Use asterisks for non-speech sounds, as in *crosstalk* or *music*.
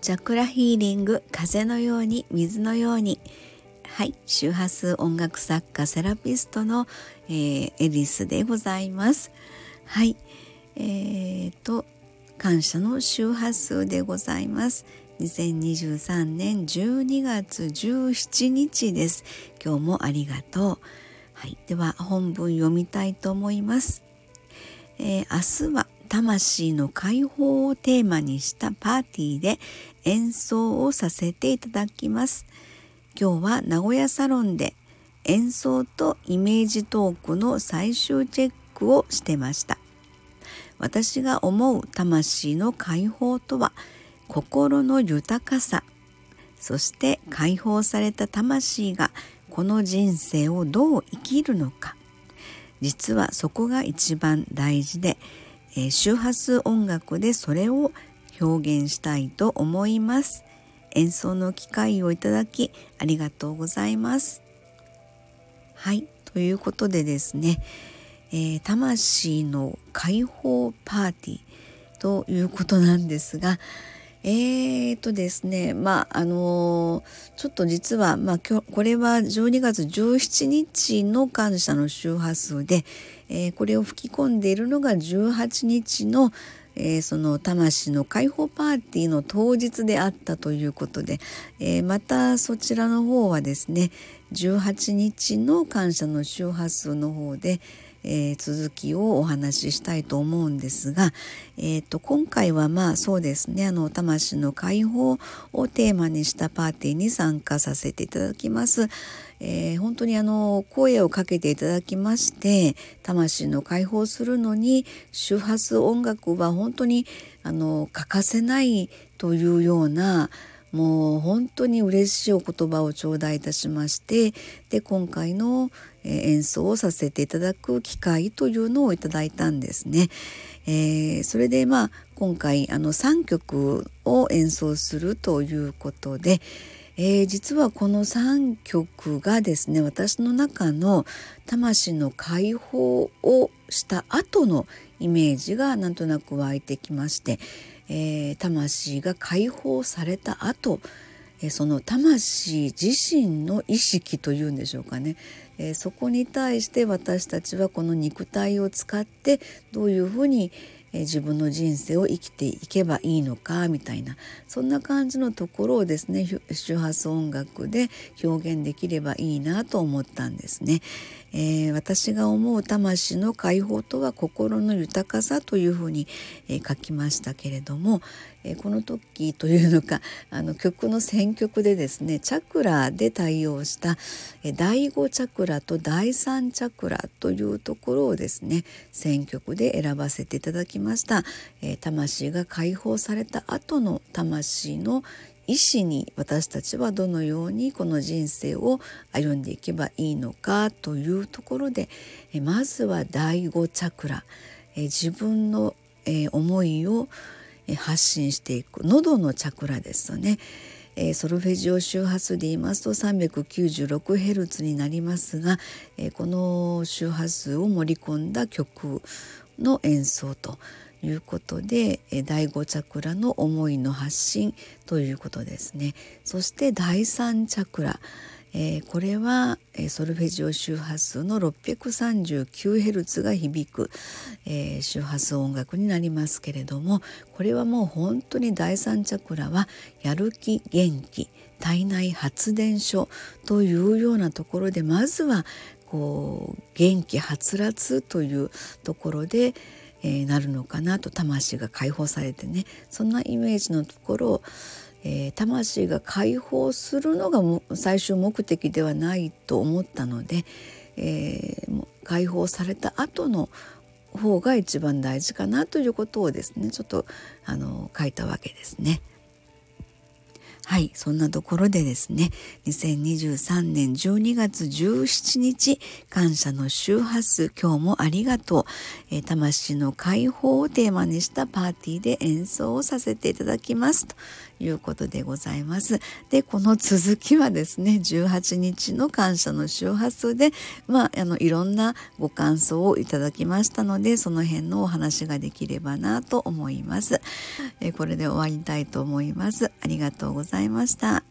チャクラヒーリング風のように水のように。はい周波数音楽作家セラピストの、えー、エリスでございます。はいえーと感謝の周波数でございます。2023年12月17日です。今日もありがとう。はいでは本文読みたいと思います、えー、明日は魂の解放をテーマにしたパーティーで演奏をさせていただきます。今日は名古屋サロンで演奏とイメージトークの最終チェックをしてました。私が思う魂の解放とは心の豊かさ、そして解放された魂がこの人生をどう生きるのか。実はそこが一番大事でえー、周波数音楽でそれを表現したいと思います。演奏の機会をいただきありがとうございます。はいということでですね、えー、魂の解放パーティーということなんですがえーとですねまああのー、ちょっと実は、まあ、今日これは12月17日の感謝の周波数で、えー、これを吹き込んでいるのが18日の、えー、その魂の解放パーティーの当日であったということで、えー、またそちらの方はですね18日の感謝の周波数の方で、えー、続きをお話ししたいと思うんですが、えーと、今回はまあそうですねあの魂の解放をテーマにしたパーティーに参加させていただきます。えー、本当にあの声をかけていただきまして魂の解放するのに周波数音楽は本当にあの欠かせないというようなもう本当に嬉しいお言葉を頂戴いたしましてで今回の演奏をさせていただく機会というのをいただいたんですね。えー、それでまあ今回あの3曲を演奏するということで、えー、実はこの3曲がですね私の中の魂の解放をした後のイメージがなんとなく湧いてきまして、えー、魂が解放された後えその魂自身の意識というんでしょうかね、えー、そこに対して私たちはこの肉体を使ってどういうふうに自分の人生を生きていけばいいのかみたいなそんな感じのところをですね周波数音楽で表現できればいいなと思ったんですね。えー、私が思う魂の解放とは心の豊かさというふうに、えー、書きましたけれども、え、この時というのか *laughs* あの曲の選曲でですねチャクラで対応した、え第5チャクラと第3チャクラというところをですね選曲で選ばせていただきました。え魂が解放された後の魂の意思に私たちはどのようにこの人生を歩んでいけばいいのかというところでまずは第5チャクラ自分の思いを発信していく喉のチャクラですよね。ソルフェジオ周波数で言いますと 396Hz になりますがこの周波数を盛り込んだ曲の演奏ということで第5チャクラの思いの発信ということですねそして第3チャクラ、えー、これはソルフェジオ周波数の 639Hz が響く、えー、周波数音楽になりますけれどもこれはもう本当に第3チャクラはやる気元気体内発電所というようなところでまずはこう元気はつらつというところで、え、なるのかなと魂が解放されてねそんなイメージのところを、えー、魂が解放するのが最終目的ではないと思ったので、えー、解放された後の方が一番大事かなということをですねちょっとあの書いたわけですね。はいそんなところでですね2023年12月17日感謝の周波数今日もありがとう、え、魂の解放をテーマにしたパーティーで演奏をさせていただきますということでございます。でこの続きはですね18日の感謝の周波数で、まあ、あのいろんなご感想をいただきましたのでその辺のお話ができればなと思います。えこれで終わりたいと思います。ありがとうございいました。